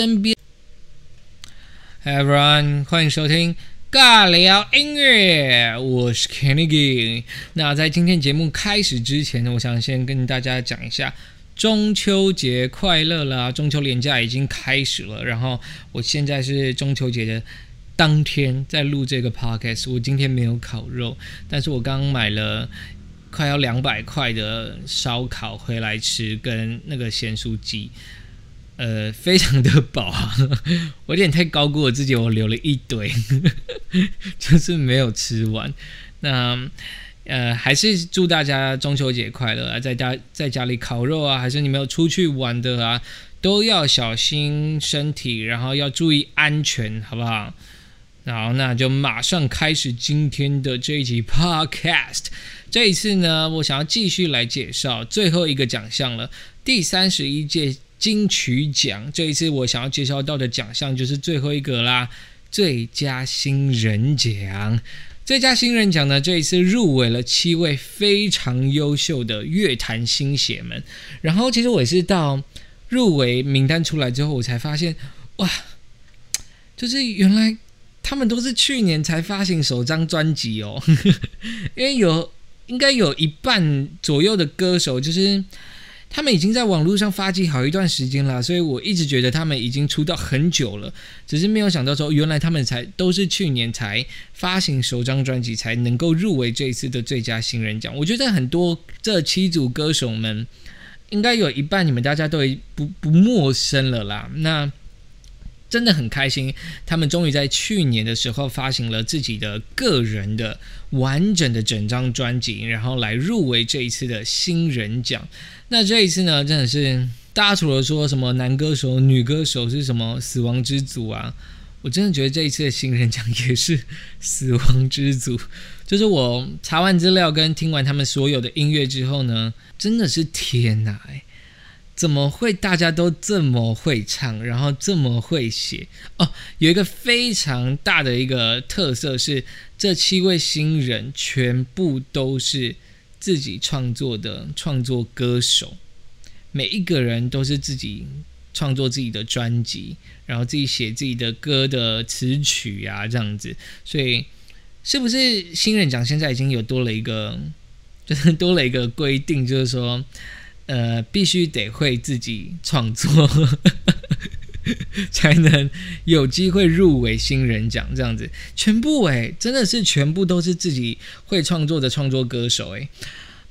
身边 everyone，欢迎收听尬聊音乐，我是 Kennedy。那在今天节目开始之前呢，我想先跟大家讲一下中秋节快乐啦！中秋连假已经开始了，然后我现在是中秋节的当天在录这个 podcast。我今天没有烤肉，但是我刚买了快要两百块的烧烤回来吃，跟那个咸酥鸡。呃，非常的饱啊！我有点太高估我自己，我留了一堆，就是没有吃完。那呃，还是祝大家中秋节快乐啊！在家在家里烤肉啊，还是你没有出去玩的啊，都要小心身体，然后要注意安全，好不好？好，那就马上开始今天的这一集 Podcast。这一次呢，我想要继续来介绍最后一个奖项了，第三十一届。金曲奖这一次我想要介绍到的奖项就是最后一个啦，最佳新人奖。最佳新人奖呢，这一次入围了七位非常优秀的乐坛新血们。然后其实我也是到入围名单出来之后，我才发现，哇，就是原来他们都是去年才发行首张专辑哦，因为有应该有一半左右的歌手就是。他们已经在网络上发迹好一段时间了，所以我一直觉得他们已经出道很久了，只是没有想到说，原来他们才都是去年才发行首张专辑，才能够入围这一次的最佳新人奖。我觉得很多这七组歌手们，应该有一半你们大家都不不陌生了啦。那。真的很开心，他们终于在去年的时候发行了自己的个人的完整的整张专辑，然后来入围这一次的新人奖。那这一次呢，真的是大家除了说什么男歌手、女歌手是什么死亡之组啊，我真的觉得这一次的新人奖也是死亡之组。就是我查完资料跟听完他们所有的音乐之后呢，真的是天哪！怎么会大家都这么会唱，然后这么会写哦？有一个非常大的一个特色是，这七位新人全部都是自己创作的创作歌手，每一个人都是自己创作自己的专辑，然后自己写自己的歌的词曲呀，这样子。所以，是不是新人奖现在已经有多了一个，就是多了一个规定，就是说。呃，必须得会自己创作，才能有机会入围新人奖。这样子，全部诶，真的是全部都是自己会创作的创作歌手诶。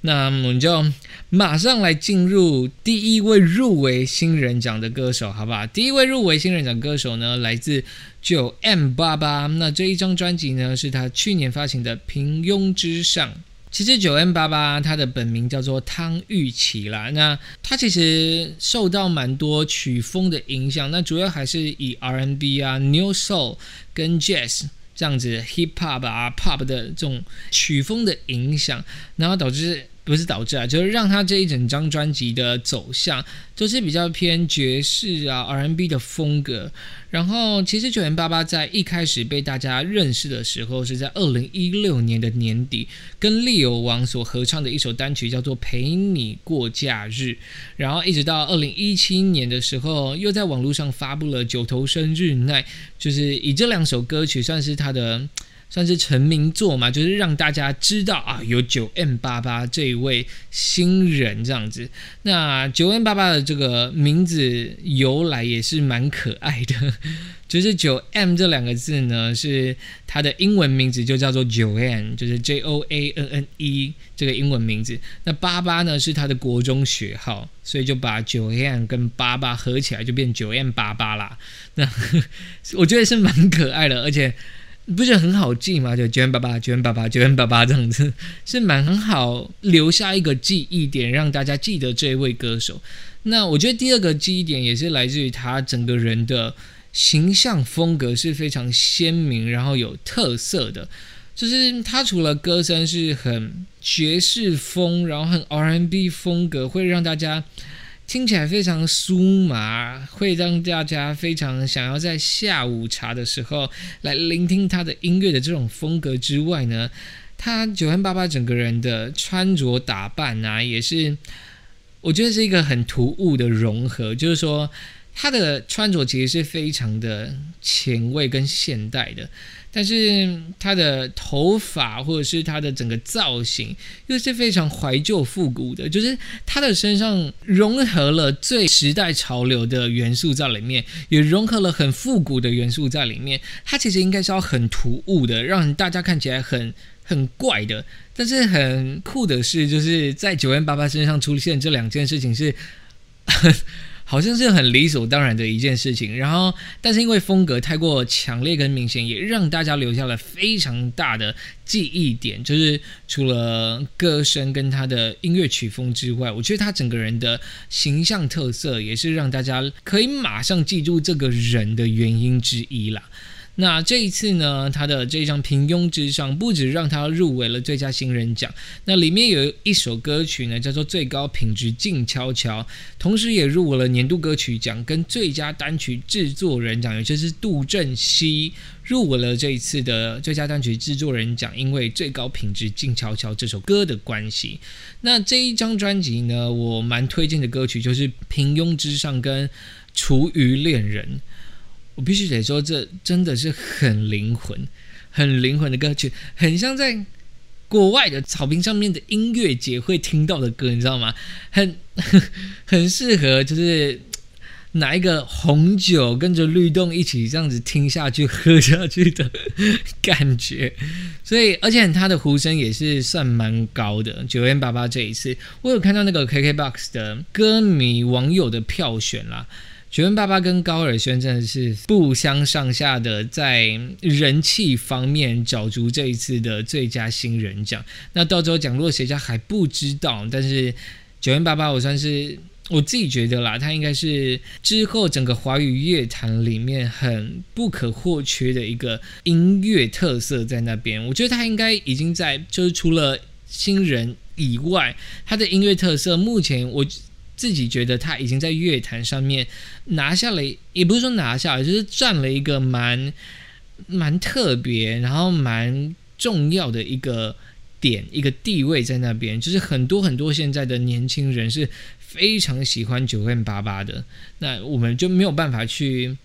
那我们就马上来进入第一位入围新人奖的歌手，好不好？第一位入围新人奖歌手呢，来自九 M 八八。那这一张专辑呢，是他去年发行的《平庸之上》。其实九 N 八八它的本名叫做汤玉琪啦，那它其实受到蛮多曲风的影响，那主要还是以 R&B 啊、New Soul 跟 Jazz 这样子 Hip Hop 啊、Pop 的这种曲风的影响，然后导致。不是导致啊，就是让他这一整张专辑的走向都是比较偏爵士啊 R&B 的风格。然后，其实九零八八在一开始被大家认识的时候，是在二零一六年的年底，跟利友王所合唱的一首单曲叫做《陪你过假日》。然后一直到二零一七年的时候，又在网络上发布了《九头生日奈》，就是以这两首歌曲算是他的。算是成名作嘛，就是让大家知道啊，有九 M 八八这一位新人这样子。那九 M 八八的这个名字由来也是蛮可爱的，就是九 M 这两个字呢，是它的英文名字就叫做九 N，就是 J O A N N E 这个英文名字。那八八呢是他的国中学号，所以就把九 M 跟八八合起来就变九 M 八八啦。那 我觉得是蛮可爱的，而且。不是很好记吗？就九元爸爸，九元爸爸，九元爸爸这样子，是蛮很好留下一个记忆点，让大家记得这一位歌手。那我觉得第二个记忆点也是来自于他整个人的形象风格是非常鲜明，然后有特色的。就是他除了歌声是很爵士风，然后很 R&B 风格，会让大家。听起来非常酥麻，会让大家非常想要在下午茶的时候来聆听他的音乐的这种风格之外呢，他九万八八整个人的穿着打扮啊，也是我觉得是一个很突兀的融合，就是说他的穿着其实是非常的前卫跟现代的，但是他的头发或者是他的整个造型又是非常怀旧复古的，就是他的身上融合了最时代潮流的元素在里面，也融合了很复古的元素在里面。他其实应该是要很突兀的，让大家看起来很很怪的。但是很酷的是，就是在九万八八身上出现这两件事情是。好像是很理所当然的一件事情，然后，但是因为风格太过强烈跟明显，也让大家留下了非常大的记忆点。就是除了歌声跟他的音乐曲风之外，我觉得他整个人的形象特色也是让大家可以马上记住这个人的原因之一啦。那这一次呢，他的这张《平庸之上》不止让他入围了最佳新人奖，那里面有一首歌曲呢，叫做《最高品质静悄悄》，同时也入围了年度歌曲奖跟最佳单曲制作人奖，也就是杜振熙入围了这一次的最佳单曲制作人奖，因为《最高品质静悄悄》这首歌的关系。那这一张专辑呢，我蛮推荐的歌曲就是《平庸之上》跟《厨余恋人》。我必须得说，这真的是很灵魂、很灵魂的歌曲，很像在国外的草坪上面的音乐节会听到的歌，你知道吗？很 很适合，就是拿一个红酒跟着律动一起这样子听下去、喝下去的 感觉。所以，而且他的呼声也是算蛮高的。九元八八这一次，我有看到那个 KKBOX 的歌迷网友的票选啦。九恩爸爸跟高尔宣真的是不相上下的，在人气方面角逐这一次的最佳新人奖。那到时候奖落谁家还不知道，但是九恩爸爸我算是我自己觉得啦，他应该是之后整个华语乐坛里面很不可或缺的一个音乐特色在那边。我觉得他应该已经在，就是除了新人以外，他的音乐特色目前我。自己觉得他已经在乐坛上面拿下了，也不是说拿下，就是占了一个蛮蛮特别，然后蛮重要的一个点，一个地位在那边。就是很多很多现在的年轻人是非常喜欢九 N 八八的，那我们就没有办法去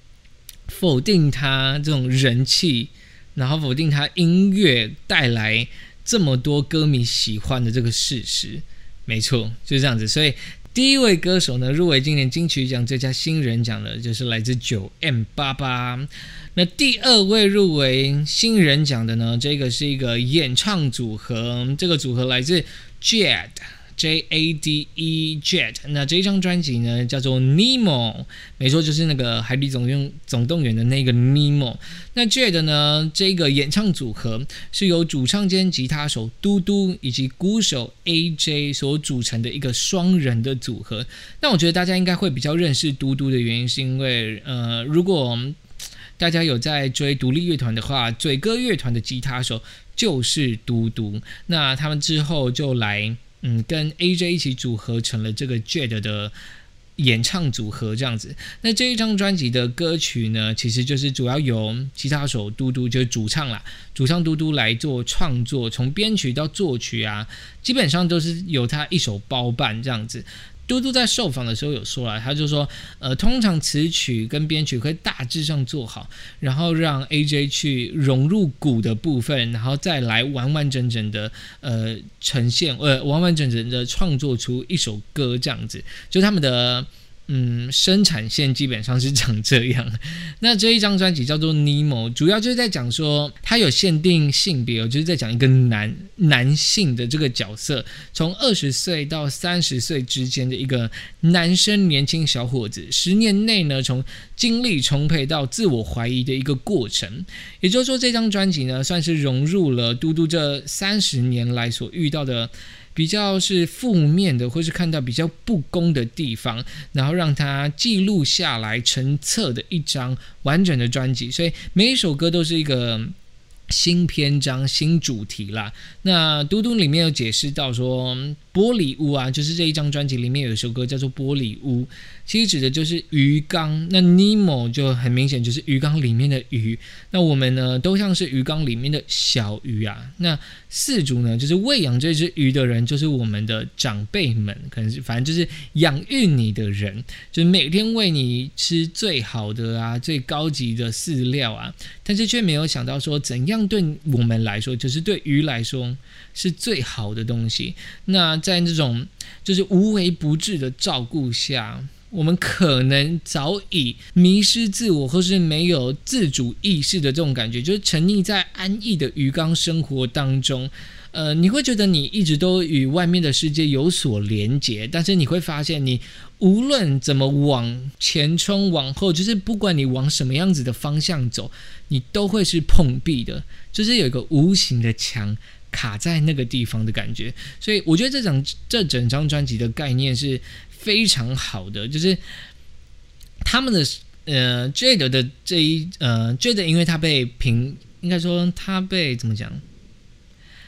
否定他这种人气，然后否定他音乐带来这么多歌迷喜欢的这个事实。没错，就是这样子，所以。第一位歌手呢，入围今年金曲奖最佳新人奖的，就是来自九 M 八八。那第二位入围新人奖的呢，这个是一个演唱组合，这个组合来自 Jade。J A D E Jet，那这一张专辑呢叫做 Nemo，没错，就是那个《海底总动总动员》的那个 Nemo。那 Jet 呢，这个演唱组合是由主唱兼吉他手嘟嘟以及鼓手 A J 所组成的一个双人的组合。那我觉得大家应该会比较认识嘟嘟的原因，是因为呃，如果大家有在追独立乐团的话，嘴哥乐团的吉他手就是嘟嘟。那他们之后就来。嗯，跟 AJ 一起组合成了这个 Jade 的演唱组合这样子。那这一张专辑的歌曲呢，其实就是主要由吉他手嘟嘟就是主唱啦，主唱嘟嘟来做创作，从编曲到作曲啊，基本上都是由他一手包办这样子。嘟嘟在受访的时候有说了，他就说，呃，通常词曲跟编曲会大致上做好，然后让 AJ 去融入鼓的部分，然后再来完完整整的呃呈现，呃完完整整的创作出一首歌这样子，就他们的。嗯，生产线基本上是长这样。那这一张专辑叫做《Nemo》，主要就是在讲说，它有限定性别，就是在讲一个男男性的这个角色，从二十岁到三十岁之间的一个男生年轻小伙子，十年内呢，从精力充沛到自我怀疑的一个过程。也就是说，这张专辑呢，算是融入了嘟嘟这三十年来所遇到的。比较是负面的，或是看到比较不公的地方，然后让他记录下来成册的一张完整的专辑，所以每一首歌都是一个新篇章、新主题啦。那嘟嘟里面有解释到说，《玻璃屋》啊，就是这一张专辑里面有一首歌叫做《玻璃屋》，其实指的就是鱼缸。那 Nemo 就很明显就是鱼缸里面的鱼。那我们呢，都像是鱼缸里面的小鱼啊。那饲主呢，就是喂养这只鱼的人，就是我们的长辈们，可能是反正就是养育你的人，就是每天喂你吃最好的啊、最高级的饲料啊，但是却没有想到说怎样。对我们来说，就是对鱼来说是最好的东西。那在这种就是无微不至的照顾下，我们可能早已迷失自我，或是没有自主意识的这种感觉，就是沉溺在安逸的鱼缸生活当中。呃，你会觉得你一直都与外面的世界有所连接，但是你会发现，你无论怎么往前冲、往后，就是不管你往什么样子的方向走，你都会是碰壁的，就是有一个无形的墙卡在那个地方的感觉。所以，我觉得这张这整张专辑的概念是非常好的，就是他们的呃 Jade 的这一呃 Jade，因为他被评，应该说他被怎么讲？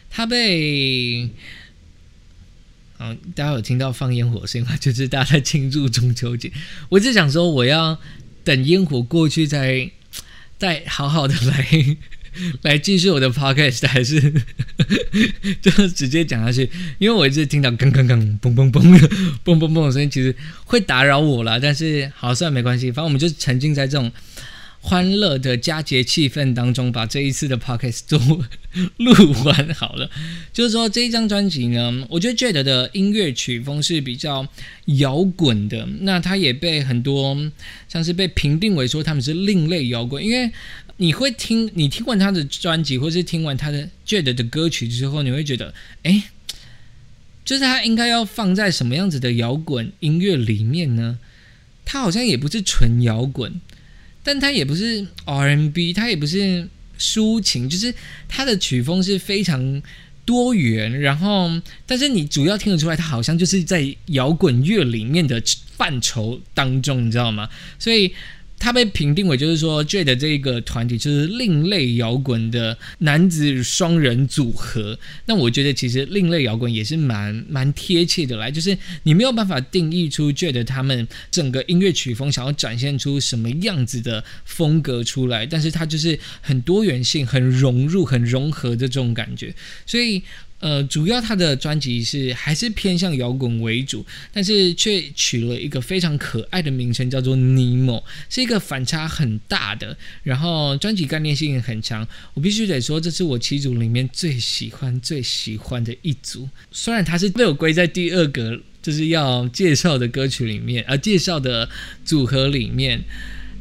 他被，嗯，大家有听到放烟火声吗？就是大家在庆祝中秋节。我只想说，我要等烟火过去，再再好好的来来继续我的 podcast，还是 就直接讲下去？因为我一直听到刚刚刚嘣嘣嘣的嘣嘣嘣的声音，其实会打扰我了。但是好，算没关系，反正我们就沉浸在这种。欢乐的佳节气氛当中，把这一次的 podcast 都 录完好了。就是说，这一张专辑呢，我觉得 Jade 的音乐曲风是比较摇滚的。那他也被很多像是被评定为说他们是另类摇滚，因为你会听你听完他的专辑，或是听完他的 Jade 的歌曲之后，你会觉得，哎，就是他应该要放在什么样子的摇滚音乐里面呢？他好像也不是纯摇滚。但它也不是 R&B，它也不是抒情，就是它的曲风是非常多元。然后，但是你主要听得出来，它好像就是在摇滚乐里面的范畴当中，你知道吗？所以。他被评定为就是说，Jade 这个团体就是另类摇滚的男子双人组合。那我觉得其实另类摇滚也是蛮蛮贴切的来，就是你没有办法定义出 Jade 他们整个音乐曲风想要展现出什么样子的风格出来，但是它就是很多元性、很融入、很融合的这种感觉，所以。呃，主要他的专辑是还是偏向摇滚为主，但是却取了一个非常可爱的名称，叫做尼莫，是一个反差很大的，然后专辑概念性很强。我必须得说，这是我七组里面最喜欢、最喜欢的一组。虽然它是被我归在第二个，就是要介绍的歌曲里面，呃，介绍的组合里面，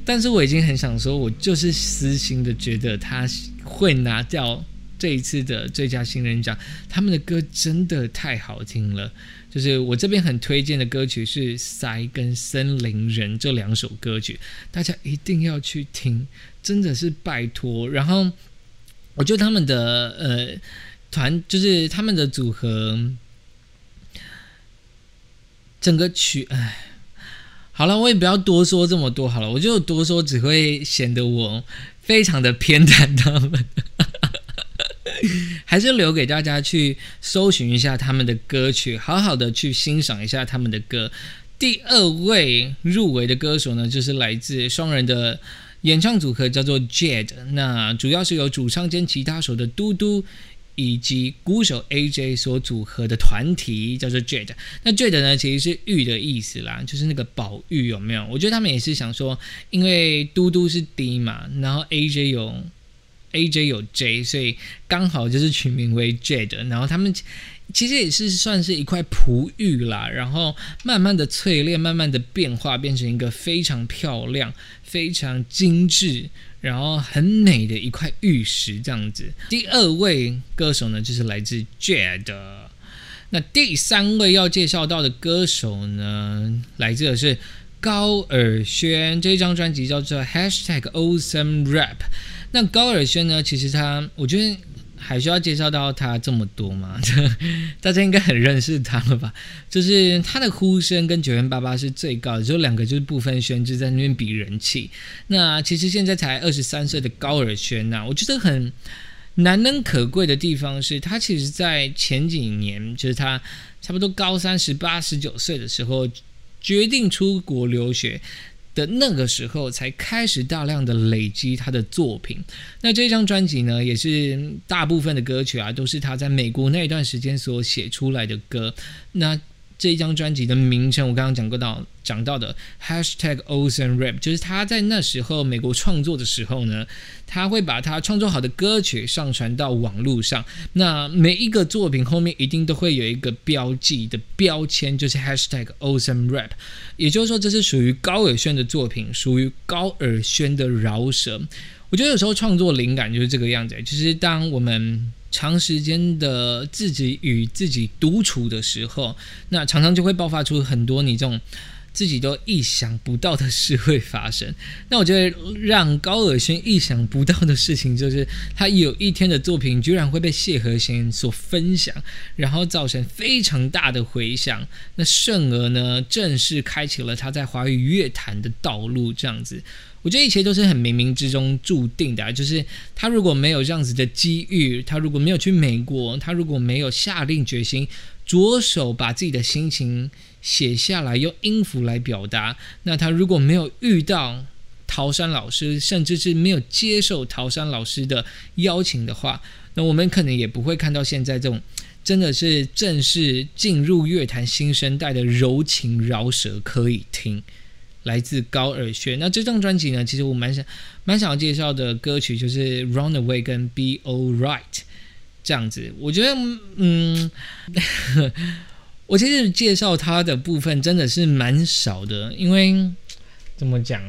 但是我已经很想说，我就是私心的觉得他会拿掉。这一次的最佳新人奖，他们的歌真的太好听了。就是我这边很推荐的歌曲是《塞》跟《森林人》这两首歌曲，大家一定要去听，真的是拜托。然后我觉得他们的呃团，就是他们的组合，整个曲，哎，好了，我也不要多说这么多好了，我就多说只会显得我非常的偏袒他们。还是留给大家去搜寻一下他们的歌曲，好好的去欣赏一下他们的歌。第二位入围的歌手呢，就是来自双人的演唱组合，叫做 Jade。那主要是由主唱兼吉他手的嘟嘟以及鼓手 AJ 所组合的团体，叫做 Jade。那 Jade 呢，其实是玉的意思啦，就是那个宝玉有没有？我觉得他们也是想说，因为嘟嘟是 D 嘛，然后 AJ 有。A J 有 J，所以刚好就是取名为 Jade。然后他们其实也是算是一块璞玉啦，然后慢慢的淬炼，慢慢的变化，变成一个非常漂亮、非常精致，然后很美的一块玉石这样子。第二位歌手呢，就是来自 Jade。那第三位要介绍到的歌手呢，来自的是高尔宣。这张专辑叫做 Hashtag Awesome Rap。那高尔宣呢？其实他，我觉得还需要介绍到他这么多吗？大家应该很认识他了吧？就是他的呼声跟九元八八是最高的，只有两个就是不分轩轾在那边比人气。那其实现在才二十三岁的高尔宣呐，我觉得很难能可贵的地方是，他其实在前几年，就是他差不多高三十八、十九岁的时候，决定出国留学的那个时候，才开始大量的累积他的作品。那这张专辑呢，也是大部分的歌曲啊，都是他在美国那一段时间所写出来的歌。那这一张专辑的名称，我刚刚讲过到讲到的 Hashtag Ocean Rap，就是他在那时候美国创作的时候呢，他会把他创作好的歌曲上传到网络上。那每一个作品后面一定都会有一个标记的标签，就是 Hashtag Ocean Rap，也就是说这是属于高尔宣的作品，属于高尔宣的饶舌。我觉得有时候创作灵感就是这个样子，就是当我们。长时间的自己与自己独处的时候，那常常就会爆发出很多你这种自己都意想不到的事会发生。那我觉得让高尔轩意想不到的事情，就是他有一天的作品居然会被谢和弦所分享，然后造成非常大的回响。那甚而呢，正式开启了他在华语乐坛的道路，这样子。我觉得一切都是很冥冥之中注定的，就是他如果没有这样子的机遇，他如果没有去美国，他如果没有下定决心着手把自己的心情写下来，用音符来表达，那他如果没有遇到陶山老师，甚至是没有接受陶山老师的邀请的话，那我们可能也不会看到现在这种真的是正式进入乐坛新生代的柔情饶舌可以听。来自高尔宣。那这张专辑呢？其实我蛮想蛮想要介绍的歌曲就是《Runaway》跟《Be All Right》这样子。我觉得，嗯，我其实介绍他的部分真的是蛮少的，因为怎么讲，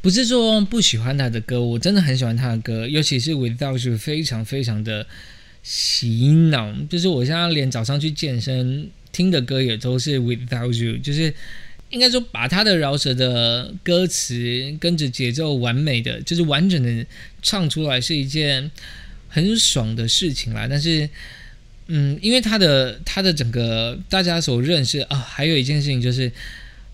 不是说不喜欢他的歌，我真的很喜欢他的歌，尤其是《Without You》，非常非常的洗脑。就是我现在连早上去健身听的歌也都是《Without You》，就是。应该说，把他的饶舌的歌词跟着节奏完美的，就是完整的唱出来，是一件很爽的事情啦。但是，嗯，因为他的他的整个大家所认识啊，还有一件事情就是，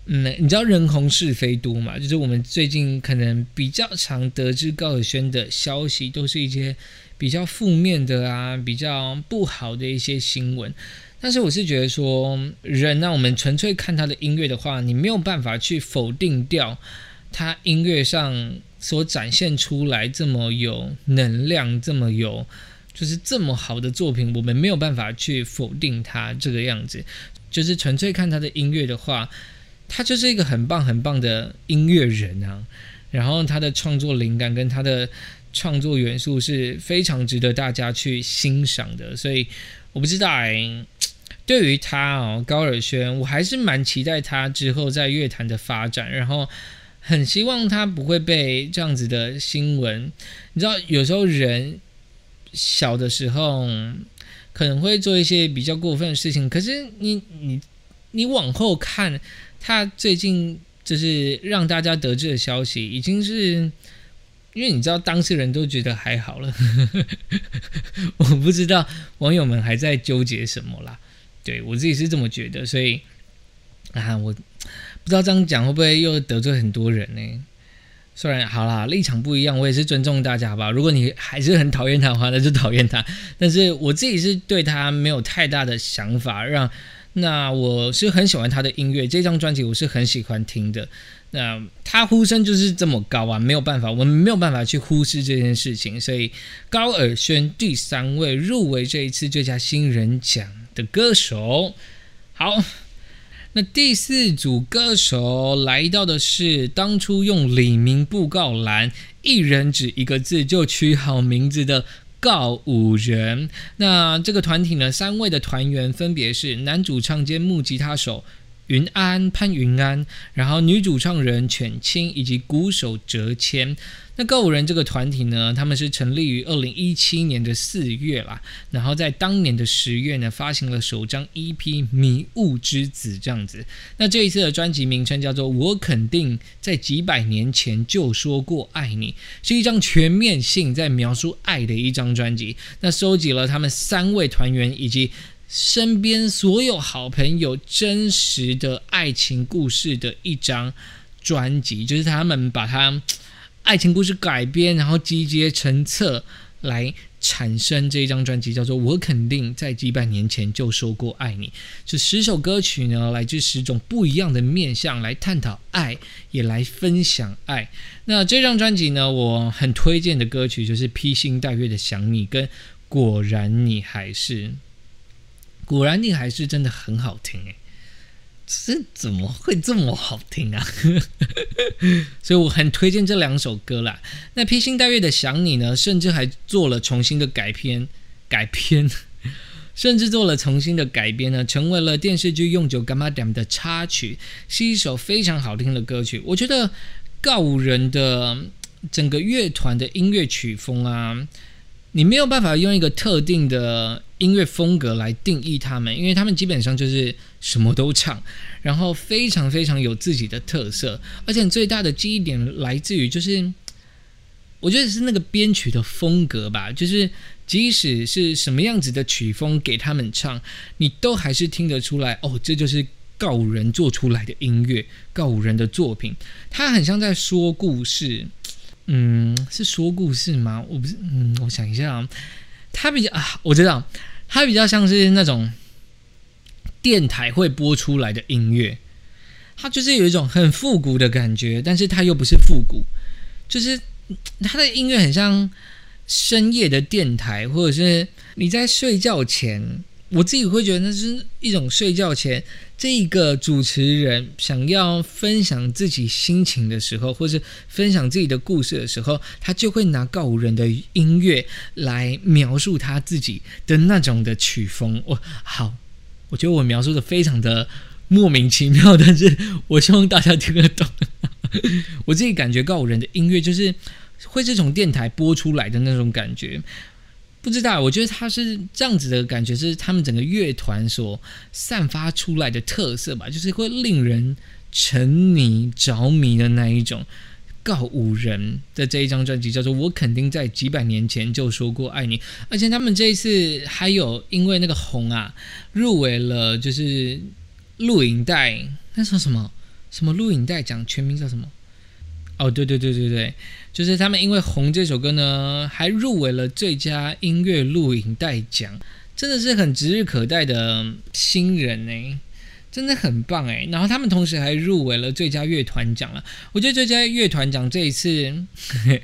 嗯，你知道人红是非多嘛？就是我们最近可能比较常得知高尔宣的消息，都是一些比较负面的啊，比较不好的一些新闻。但是我是觉得说，人呢，我们纯粹看他的音乐的话，你没有办法去否定掉他音乐上所展现出来这么有能量、这么有就是这么好的作品，我们没有办法去否定他这个样子。就是纯粹看他的音乐的话，他就是一个很棒很棒的音乐人啊。然后他的创作灵感跟他的创作元素是非常值得大家去欣赏的，所以我不知道哎。对于他哦，高尔宣，我还是蛮期待他之后在乐坛的发展，然后很希望他不会被这样子的新闻。你知道，有时候人小的时候可能会做一些比较过分的事情，可是你你你往后看，他最近就是让大家得知的消息，已经是因为你知道当事人都觉得还好了，我不知道网友们还在纠结什么啦。对我自己是这么觉得，所以啊，我不知道这样讲会不会又得罪很多人呢？虽然好啦，立场不一样，我也是尊重大家吧。如果你还是很讨厌他的话，那就讨厌他。但是我自己是对他没有太大的想法，让那我是很喜欢他的音乐，这张专辑我是很喜欢听的。那他呼声就是这么高啊，没有办法，我们没有办法去忽视这件事情。所以高尔宣第三位入围这一次最佳新人奖。的歌手，好，那第四组歌手来到的是当初用李明布告栏，一人只一个字就取好名字的告五人。那这个团体呢，三位的团员分别是男主唱兼木吉他手。云安潘云安，然后女主唱人犬青以及鼓手哲谦。那告五人这个团体呢，他们是成立于二零一七年的四月啦，然后在当年的十月呢，发行了首张 EP《迷雾之子》这样子。那这一次的专辑名称叫做《我肯定在几百年前就说过爱你》，是一张全面性在描述爱的一张专辑。那收集了他们三位团员以及。身边所有好朋友真实的爱情故事的一张专辑，就是他们把它爱情故事改编，然后集结成册来产生这一张专辑，叫做《我肯定在几百年前就说过爱你》。这十首歌曲呢，来自十种不一样的面向，来探讨爱，也来分享爱。那这张专辑呢，我很推荐的歌曲就是《披星戴月的想你》跟《果然你还是》。果然你还是真的很好听诶。这怎么会这么好听啊？所以我很推荐这两首歌啦。那披星戴月的想你呢，甚至还做了重新的改编，改编，甚至做了重新的改编呢，成为了电视剧《用酒干妈点》的插曲，是一首非常好听的歌曲。我觉得告五人的整个乐团的音乐曲风啊。你没有办法用一个特定的音乐风格来定义他们，因为他们基本上就是什么都唱，然后非常非常有自己的特色，而且最大的记忆点来自于就是，我觉得是那个编曲的风格吧，就是即使是什么样子的曲风给他们唱，你都还是听得出来，哦，这就是告人做出来的音乐，告人的作品，他很像在说故事。嗯，是说故事吗？我不是，嗯，我想一下啊，它比较啊，我知道，它比较像是那种电台会播出来的音乐，它就是有一种很复古的感觉，但是它又不是复古，就是它的音乐很像深夜的电台，或者是你在睡觉前。我自己会觉得那是一种睡觉前，这个主持人想要分享自己心情的时候，或是分享自己的故事的时候，他就会拿告五人的音乐来描述他自己的那种的曲风。我好，我觉得我描述的非常的莫名其妙，但是我希望大家听得懂。我自己感觉告五人的音乐就是会是从电台播出来的那种感觉。不知道，我觉得他是这样子的感觉，是他们整个乐团所散发出来的特色吧，就是会令人沉迷着迷的那一种。告五人的这一张专辑叫做《我肯定在几百年前就说过爱你》，而且他们这一次还有因为那个红啊，入围了就是录影带，那说什么什么录影带奖，全名叫什么？哦，对对对对对。就是他们因为《红》这首歌呢，还入围了最佳音乐录影带奖，真的是很指日可待的新人呢，真的很棒哎。然后他们同时还入围了最佳乐团奖了。我觉得最佳乐团奖这一次，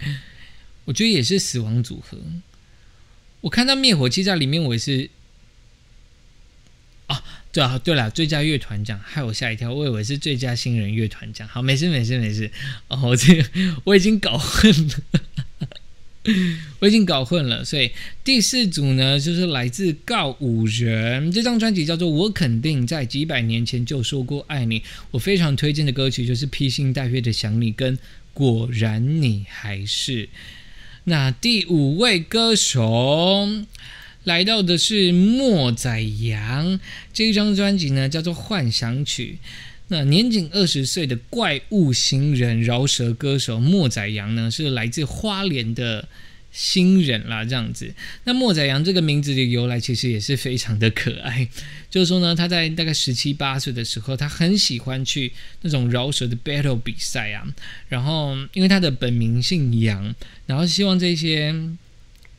我觉得也是死亡组合。我看到灭火器在里面，我也是。对啊，对了，最佳乐团奖害我吓一跳，我以为是最佳新人乐团奖。好，没事没事没事。哦，我这我已经搞混了，我已经搞混了。所以第四组呢，就是来自告五人，这张专辑叫做《我肯定在几百年前就说过爱你》，我非常推荐的歌曲就是《披星戴月的想你》跟《果然你还是》。那第五位歌手。来到的是莫宰阳这一张专辑呢，叫做《幻想曲》。那年仅二十岁的怪物新人饶舌歌手莫宰阳呢，是来自花莲的新人啦。这样子，那莫宰阳这个名字的由来其实也是非常的可爱。就是说呢，他在大概十七八岁的时候，他很喜欢去那种饶舌的 battle 比赛啊。然后，因为他的本名姓杨，然后希望这些。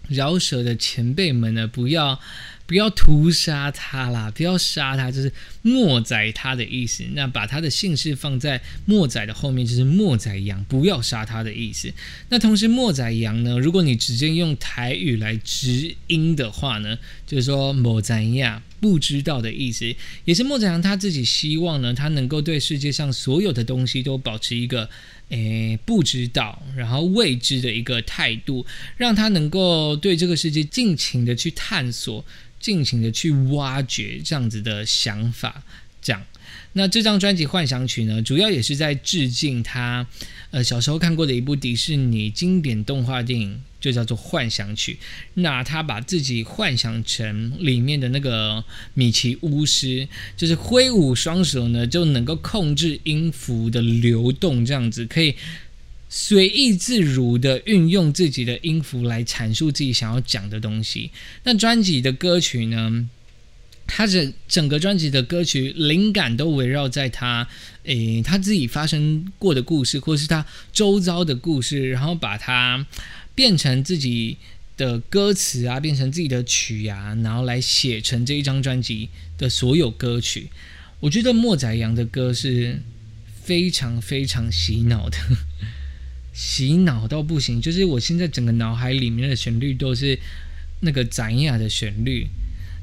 饶舌的前辈们呢，不要不要屠杀他啦，不要杀他，就是莫宰他的意思。那把他的姓氏放在莫宰的后面，就是莫宰阳，不要杀他的意思。那同时莫宰阳呢，如果你直接用台语来直音的话呢，就是说莫宰亚不知道的意思，也是莫子阳他自己希望呢，他能够对世界上所有的东西都保持一个。诶，不知道，然后未知的一个态度，让他能够对这个世界尽情的去探索，尽情的去挖掘这样子的想法。这样，那这张专辑《幻想曲》呢，主要也是在致敬他，呃，小时候看过的一部迪士尼经典动画电影。就叫做幻想曲，那他把自己幻想成里面的那个米奇巫师，就是挥舞双手呢，就能够控制音符的流动，这样子可以随意自如的运用自己的音符来阐述自己想要讲的东西。那专辑的歌曲呢，他的整个专辑的歌曲灵感都围绕在他诶他自己发生过的故事，或是他周遭的故事，然后把它。变成自己的歌词啊，变成自己的曲啊，然后来写成这一张专辑的所有歌曲。我觉得莫宰阳的歌是非常非常洗脑的，洗脑到不行。就是我现在整个脑海里面的旋律都是那个展雅的旋律。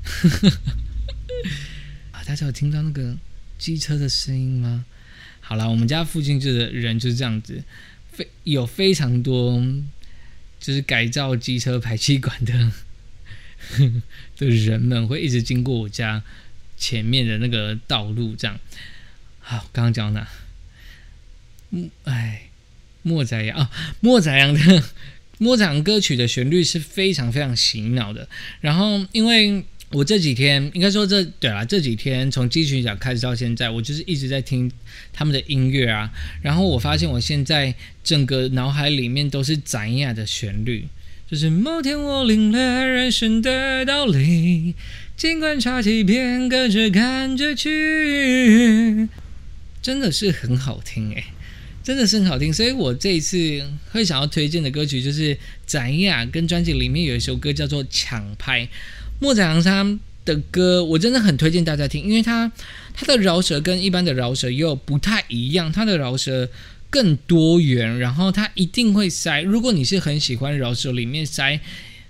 啊，大家有听到那个机车的声音吗？好了，我们家附近就的人就是这样子，非有非常多就是改造机车排气管的 的人们会一直经过我家前面的那个道路，这样。好，刚刚讲到哪？嗯，哎，莫宰阳啊，莫宰阳的 莫宰阳歌曲的旋律是非常非常洗脑的。然后因为我这几天应该说这对啦，这几天从金曲奖开始到现在，我就是一直在听他们的音乐啊。然后我发现我现在整个脑海里面都是展雅的旋律，就是某天我领略人生的道理，尽管差几遍，跟着感觉去，真的是很好听诶，真的是很好听。所以我这一次会想要推荐的歌曲就是展雅跟专辑里面有一首歌叫做《抢拍》。莫宰阳他的歌，我真的很推荐大家听，因为他他的饶舌跟一般的饶舌又不太一样，他的饶舌更多元，然后他一定会塞。如果你是很喜欢饶舌里面塞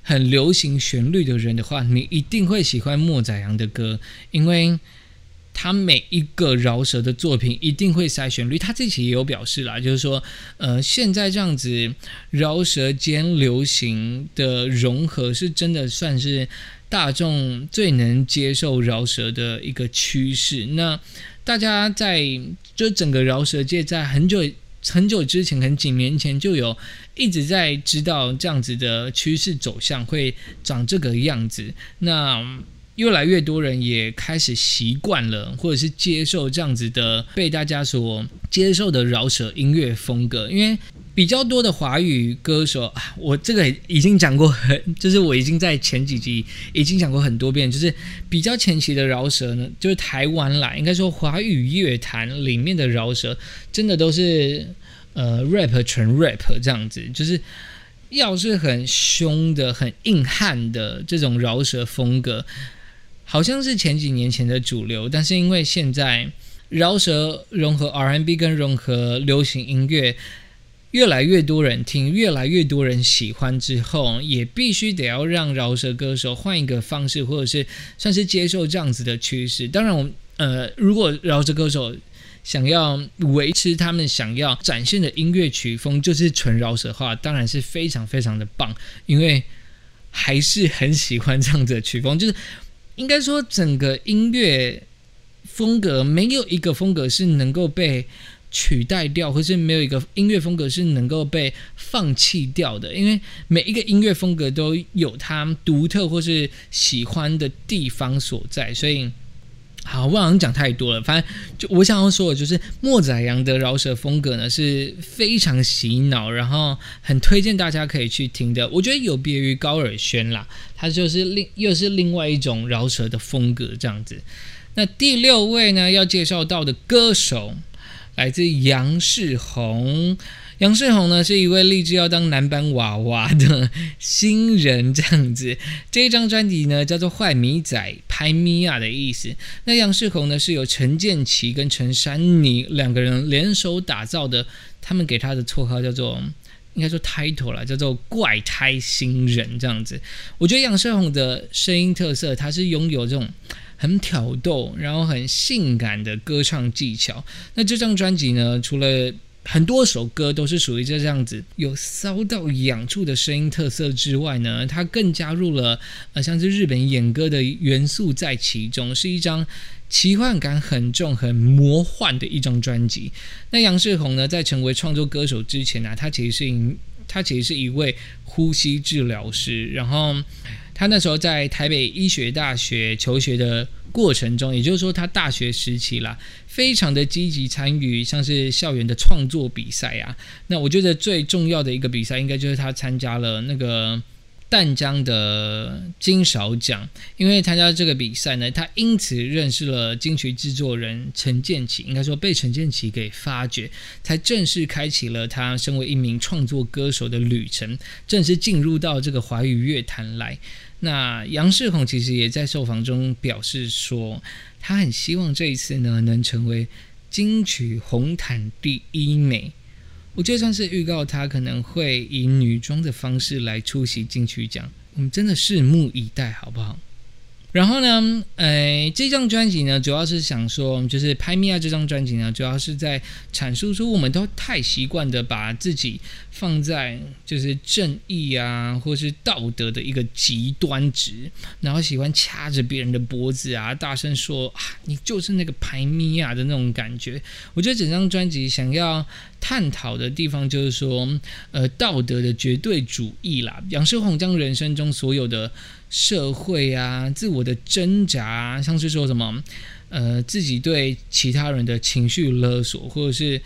很流行旋律的人的话，你一定会喜欢莫宰阳的歌，因为他每一个饶舌的作品一定会塞旋律。他这期也有表示啦，就是说，呃，现在这样子饶舌兼流行的融合，是真的算是。大众最能接受饶舌的一个趋势，那大家在就整个饶舌界，在很久很久之前，可能几年前就有一直在知道这样子的趋势走向会长这个样子。那越来越多人也开始习惯了，或者是接受这样子的被大家所接受的饶舌音乐风格，因为。比较多的华语歌手啊，我这个已经讲过很，就是我已经在前几集已经讲过很多遍，就是比较前期的饶舌呢，就是台湾啦，应该说华语乐坛里面的饶舌，真的都是呃 rap 纯 rap 这样子，就是要是很凶的、很硬汉的这种饶舌风格，好像是前几年前的主流，但是因为现在饶舌融合 R N B 跟融合流行音乐。越来越多人听，越来越多人喜欢之后，也必须得要让饶舌歌手换一个方式，或者是算是接受这样子的趋势。当然，我呃，如果饶舌歌手想要维持他们想要展现的音乐曲风，就是纯饶舌的话，当然是非常非常的棒，因为还是很喜欢这样子的曲风。就是应该说，整个音乐风格没有一个风格是能够被。取代掉，或是没有一个音乐风格是能够被放弃掉的，因为每一个音乐风格都有它独特或是喜欢的地方所在。所以，好，我好像讲太多了。反正就我想要说的，就是莫宰阳的饶舌风格呢是非常洗脑，然后很推荐大家可以去听的。我觉得有别于高尔宣啦，他就是另又是另外一种饶舌的风格这样子。那第六位呢，要介绍到的歌手。来自杨世宏，杨世宏呢是一位立志要当男版娃娃的新人，这样子。这一张专辑呢叫做《坏米仔拍米娅》的意思。那杨世宏呢是由陈建奇跟陈珊妮两个人联手打造的，他们给他的绰号叫做，应该说 title 了，叫做怪胎新人这样子。我觉得杨世宏的声音特色，他是拥有这种。很挑逗，然后很性感的歌唱技巧。那这张专辑呢，除了很多首歌都是属于这样子有骚到痒处的声音特色之外呢，它更加入了呃像是日本演歌的元素在其中，是一张奇幻感很重、很魔幻的一张专辑。那杨世宏呢，在成为创作歌手之前呢，他其实是一他其实是一位呼吸治疗师，然后。他那时候在台北医学大学求学的过程中，也就是说他大学时期啦，非常的积极参与像是校园的创作比赛啊。那我觉得最重要的一个比赛，应该就是他参加了那个淡江的金勺奖，因为参加这个比赛呢，他因此认识了金曲制作人陈建奇，应该说被陈建奇给发掘，才正式开启了他身为一名创作歌手的旅程，正式进入到这个华语乐坛来。那杨世宏其实也在受访中表示说，他很希望这一次呢能成为金曲红毯第一美。我觉得算是预告，他可能会以女装的方式来出席金曲奖，我们真的拭目以待，好不好？然后呢，呃，这张专辑呢，主要是想说，就是《拍米娅》这张专辑呢，主要是在阐述说，我们都太习惯的把自己放在就是正义啊，或是道德的一个极端值，然后喜欢掐着别人的脖子啊，大声说啊，你就是那个排咪啊的那种感觉。我觉得整张专辑想要探讨的地方，就是说，呃，道德的绝对主义啦。杨世宏将人生中所有的。社会啊，自我的挣扎，像是说什么，呃，自己对其他人的情绪勒索，或者是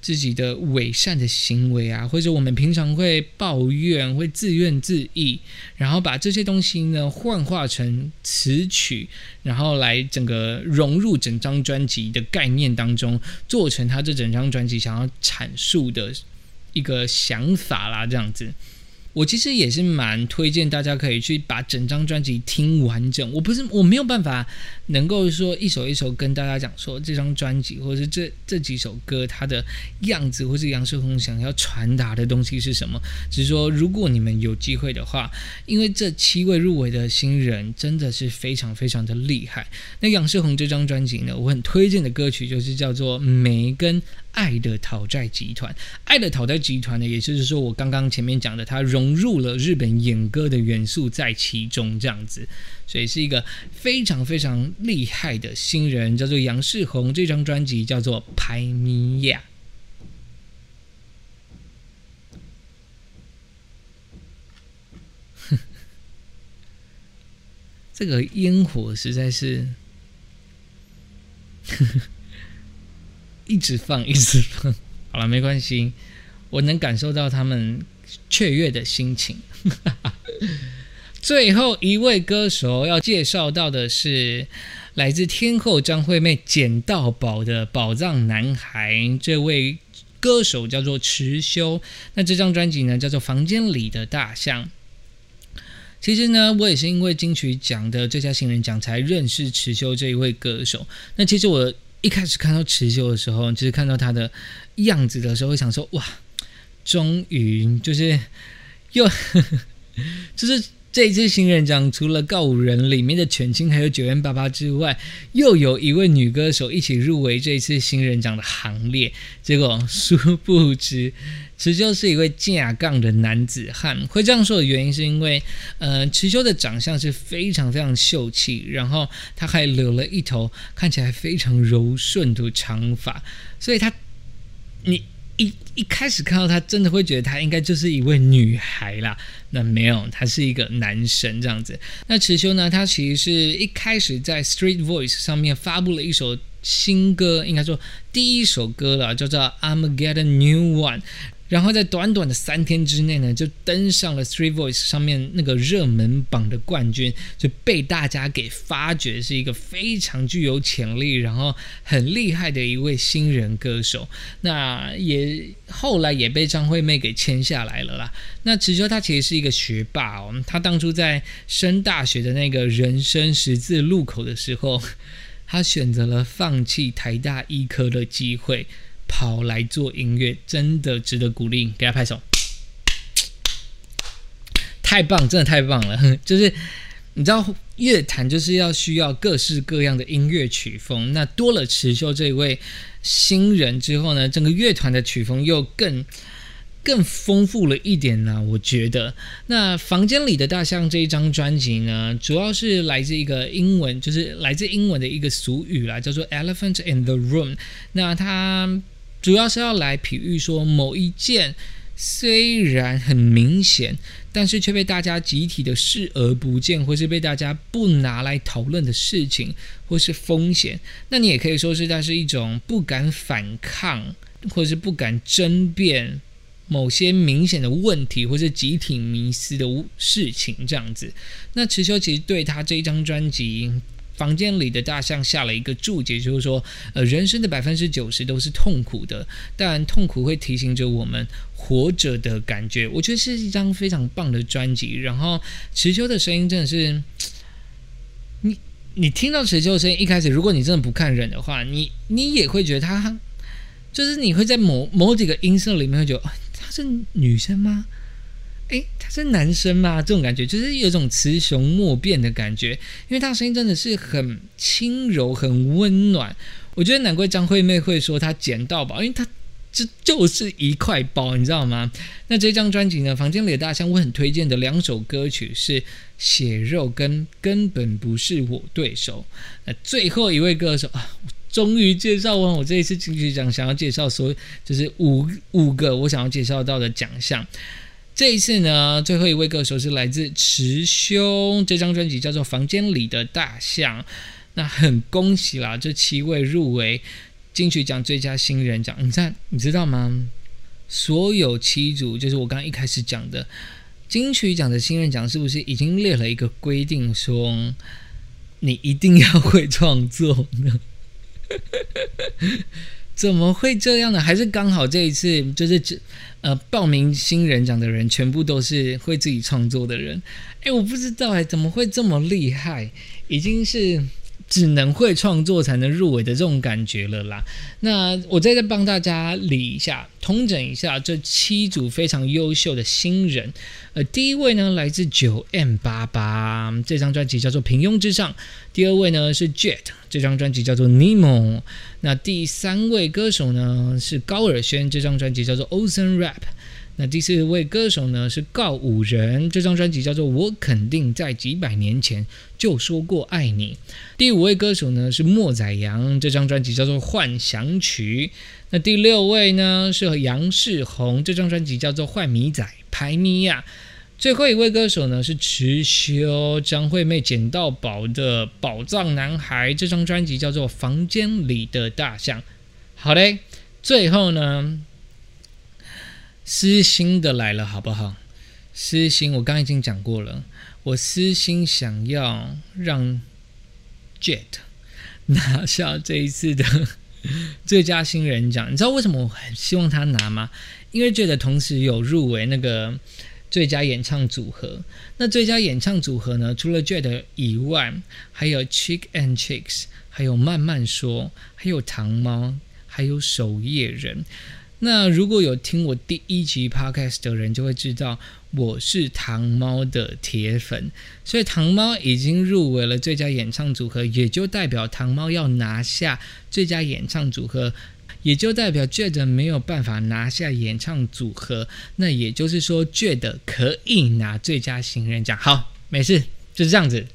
自己的伪善的行为啊，或者我们平常会抱怨、会自怨自艾，然后把这些东西呢幻化成词曲，然后来整个融入整张专辑的概念当中，做成他这整张专辑想要阐述的一个想法啦，这样子。我其实也是蛮推荐大家可以去把整张专辑听完整。我不是我没有办法能够说一首一首跟大家讲说这张专辑或者是这这几首歌它的样子，或是杨世宏想要传达的东西是什么。只是说如果你们有机会的话，因为这七位入围的新人真的是非常非常的厉害。那杨世宏这张专辑呢，我很推荐的歌曲就是叫做《梅根》。爱的讨债集团，爱的讨债集团呢，也就是说，我刚刚前面讲的，它融入了日本演歌的元素在其中，这样子，所以是一个非常非常厉害的新人，叫做杨世宏。这张专辑叫做《拍咪亚》，这个烟火实在是。一直放，一直放。好了，没关系，我能感受到他们雀跃的心情。最后一位歌手要介绍到的是来自天后张惠妹捡到宝的宝藏男孩，这位歌手叫做池修。那这张专辑呢，叫做《房间里的大象》。其实呢，我也是因为金曲奖的最佳新人奖才认识池修这一位歌手。那其实我。一开始看到池修的时候，就是看到他的样子的时候，会想说：哇，终于就是又 就是。这一次新人奖除了告五人里面的全清还有九元八八之外，又有一位女歌手一起入围这一次新人奖的行列。结果殊不知，池修是一位架杠的男子汉。会这样说的原因是因为，呃，池修的长相是非常非常秀气，然后他还留了一头看起来非常柔顺的长发，所以他你。一一开始看到他，真的会觉得他应该就是一位女孩啦。那没有，他是一个男神这样子。那池修呢？他其实是一开始在 Street Voice 上面发布了一首新歌，应该说第一首歌了，叫做《I'm Get a New One》。然后在短短的三天之内呢，就登上了 Three Voice 上面那个热门榜的冠军，就被大家给发掘是一个非常具有潜力，然后很厉害的一位新人歌手。那也后来也被张惠妹给签下来了啦。那池秋他其实是一个学霸哦，他当初在升大学的那个人生十字路口的时候，他选择了放弃台大医科的机会。跑来做音乐，真的值得鼓励，给他拍手，太棒，真的太棒了。就是你知道，乐坛就是要需要各式各样的音乐曲风，那多了池秀这位新人之后呢，整个乐团的曲风又更更丰富了一点呢。我觉得，那房间里的大象这一张专辑呢，主要是来自一个英文，就是来自英文的一个俗语啦，叫做 “elephant in the room”。那它主要是要来比喻说，某一件虽然很明显，但是却被大家集体的视而不见，或是被大家不拿来讨论的事情，或是风险。那你也可以说是它是一种不敢反抗，或是不敢争辩某些明显的问题，或是集体迷失的事情这样子。那池修其实对他这一张专辑。房间里的大象下了一个注解，就是说，呃，人生的百分之九十都是痛苦的，但痛苦会提醒着我们活着的感觉。我觉得是一张非常棒的专辑。然后，池秋的声音真的是，你你听到池秋的声音，一开始如果你真的不看人的话，你你也会觉得他，就是你会在某某几个音色里面会觉得，她是女生吗？诶，他是男生吗？这种感觉就是有种雌雄莫辨的感觉，因为他声音真的是很轻柔、很温暖。我觉得难怪张惠妹会说她捡到宝，因为她这就是一块宝，你知道吗？那这张专辑呢，《房间里的大象》，我很推荐的两首歌曲是《血肉》跟《根本不是我对手》。那最后一位歌手啊，终于介绍完我这一次金曲奖想要介绍所就是五五个我想要介绍到的奖项。这一次呢，最后一位歌手是来自池兄，这张专辑叫做《房间里的大象》。那很恭喜啦，这七位入围金曲奖最佳新人奖。你在你知道吗？所有七组，就是我刚刚一开始讲的金曲奖的新人奖，是不是已经列了一个规定，说你一定要会创作呢？怎么会这样呢？还是刚好这一次就是这呃报名新人奖的人全部都是会自己创作的人？哎，我不知道哎，怎么会这么厉害？已经是。只能会创作才能入围的这种感觉了啦。那我再再帮大家理一下、通整一下这七组非常优秀的新人。呃，第一位呢来自九 M 八八，这张专辑叫做《平庸之上》。第二位呢是 Jet，这张专辑叫做《Nemo》。那第三位歌手呢是高尔宣，这张专辑叫做《Ocean Rap》。那第四位歌手呢是告五人，这张专辑叫做《我肯定在几百年前就说过爱你》。第五位歌手呢是莫宰阳，这张专辑叫做《幻想曲》。那第六位呢是杨世宏，这张专辑叫做《坏米仔排米亚》。最后一位歌手呢是池修，张惠妹捡到宝的宝藏男孩，这张专辑叫做《房间里的大象》。好嘞，最后呢。私心的来了，好不好？私心，我刚刚已经讲过了。我私心想要让 Jet 拿下这一次的 最佳新人奖。你知道为什么我很希望他拿吗？因为 Jet 同时有入围那个最佳演唱组合。那最佳演唱组合呢？除了 Jet 以外，还有 Chick and Chicks，还有慢慢说，还有糖猫，还有守夜人。那如果有听我第一集 podcast 的人，就会知道我是糖猫的铁粉，所以糖猫已经入围了最佳演唱组合，也就代表糖猫要拿下最佳演唱组合，也就代表 Jade 没有办法拿下演唱组合，那也就是说 Jade 可以拿最佳新人奖。好，没事，就是这样子，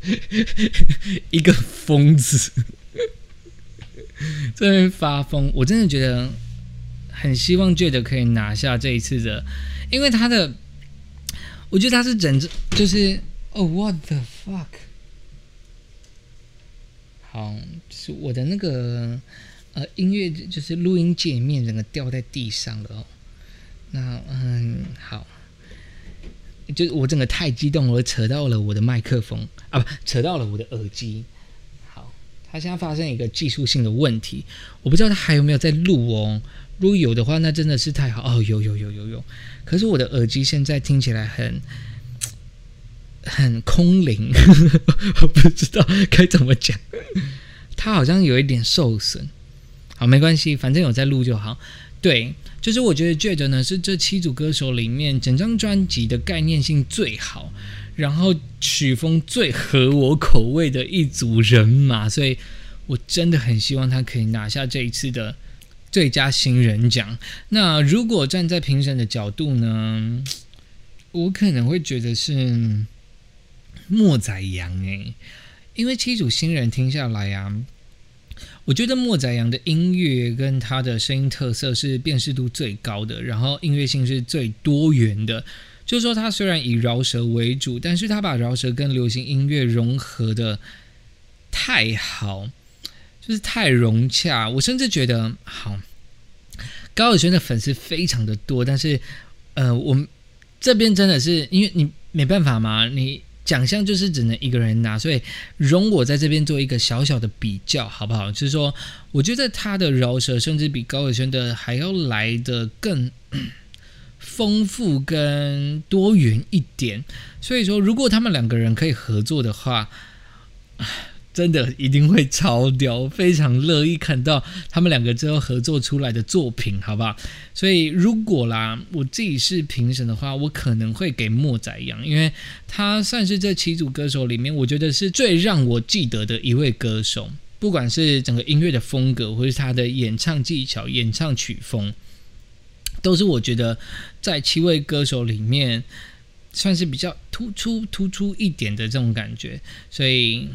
一个疯子。这边发疯，我真的觉得很希望 Jade 可以拿下这一次的，因为他的，我觉得他是整只就是哦，what the fuck，好，是我的那个呃音乐就是录音界面整个掉在地上了哦，那嗯好，就我整个太激动，我扯到了我的麦克风啊，不，扯到了我的耳机。他现在发生一个技术性的问题，我不知道他还有没有在录哦。如果有的话，那真的是太好哦。有有有有有，可是我的耳机现在听起来很很空灵，我不知道该怎么讲。它好像有一点受损。好，没关系，反正有在录就好。对，就是我觉得 Jade 呢是这七组歌手里面整张专辑的概念性最好。然后曲风最合我口味的一组人马，所以我真的很希望他可以拿下这一次的最佳新人奖。那如果站在评审的角度呢，我可能会觉得是莫宰阳诶，因为七组新人听下来啊，我觉得莫宰阳的音乐跟他的声音特色是辨识度最高的，然后音乐性是最多元的。就是说，他虽然以饶舌为主，但是他把饶舌跟流行音乐融合的太好，就是太融洽。我甚至觉得，好，高尔轩的粉丝非常的多，但是呃，我们这边真的是因为你没办法嘛，你奖项就是只能一个人拿，所以容我在这边做一个小小的比较，好不好？就是说，我觉得他的饶舌甚至比高尔宣的还要来的更。丰富跟多元一点，所以说如果他们两个人可以合作的话，真的一定会超屌，非常乐意看到他们两个之后合作出来的作品，好不好？所以如果啦，我自己是评审的话，我可能会给莫仔阳，因为他算是这七组歌手里面，我觉得是最让我记得的一位歌手，不管是整个音乐的风格，或是他的演唱技巧、演唱曲风。都是我觉得在七位歌手里面算是比较突出突出一点的这种感觉，所以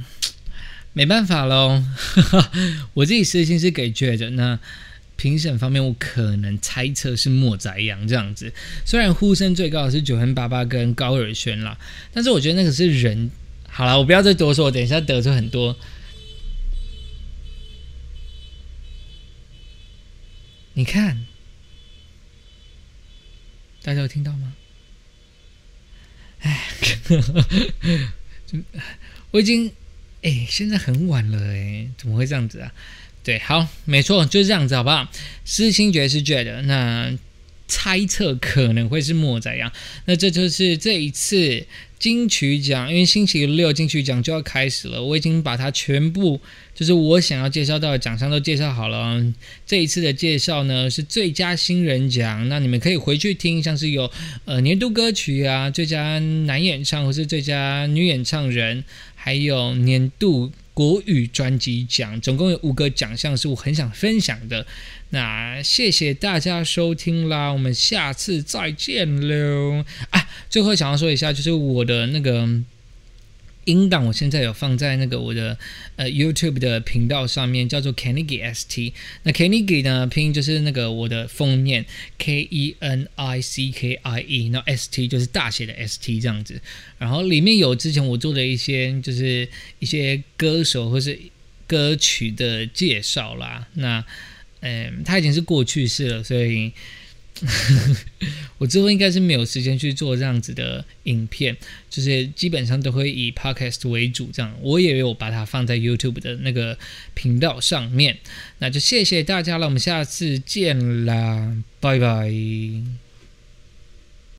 没办法喽。我自己私心是给觉得，那评审方面我可能猜测是莫宰阳这样子。虽然呼声最高的是九恩八八跟高尔宣啦，但是我觉得那个是人。好了，我不要再多说，我等一下得罪很多。你看。大家有听到吗？哎，我已经哎，现在很晚了哎，怎么会这样子啊？对，好，没错，就是这样子，好不好？私心觉是觉得那。猜测可能会是莫仔样，那这就是这一次金曲奖，因为星期六金曲奖就要开始了，我已经把它全部就是我想要介绍到的奖项都介绍好了。这一次的介绍呢是最佳新人奖，那你们可以回去听，像是有呃年度歌曲啊、最佳男演唱或是最佳女演唱人，还有年度。国语专辑奖总共有五个奖项是我很想分享的，那谢谢大家收听啦，我们下次再见喽！啊，最后想要说一下，就是我的那个。音档我现在有放在那个我的呃 YouTube 的频道上面，叫做 Kenny ST。那 Kenny 呢拼音就是那个我的封面 K E N I C K I E，那 ST 就是大写的 ST 这样子。然后里面有之前我做的一些就是一些歌手或是歌曲的介绍啦。那嗯，它已经是过去式了，所以。我之后应该是没有时间去做这样子的影片，就是基本上都会以 podcast 为主。这样，我也有把它放在 YouTube 的那个频道上面。那就谢谢大家了，我们下次见啦，拜拜。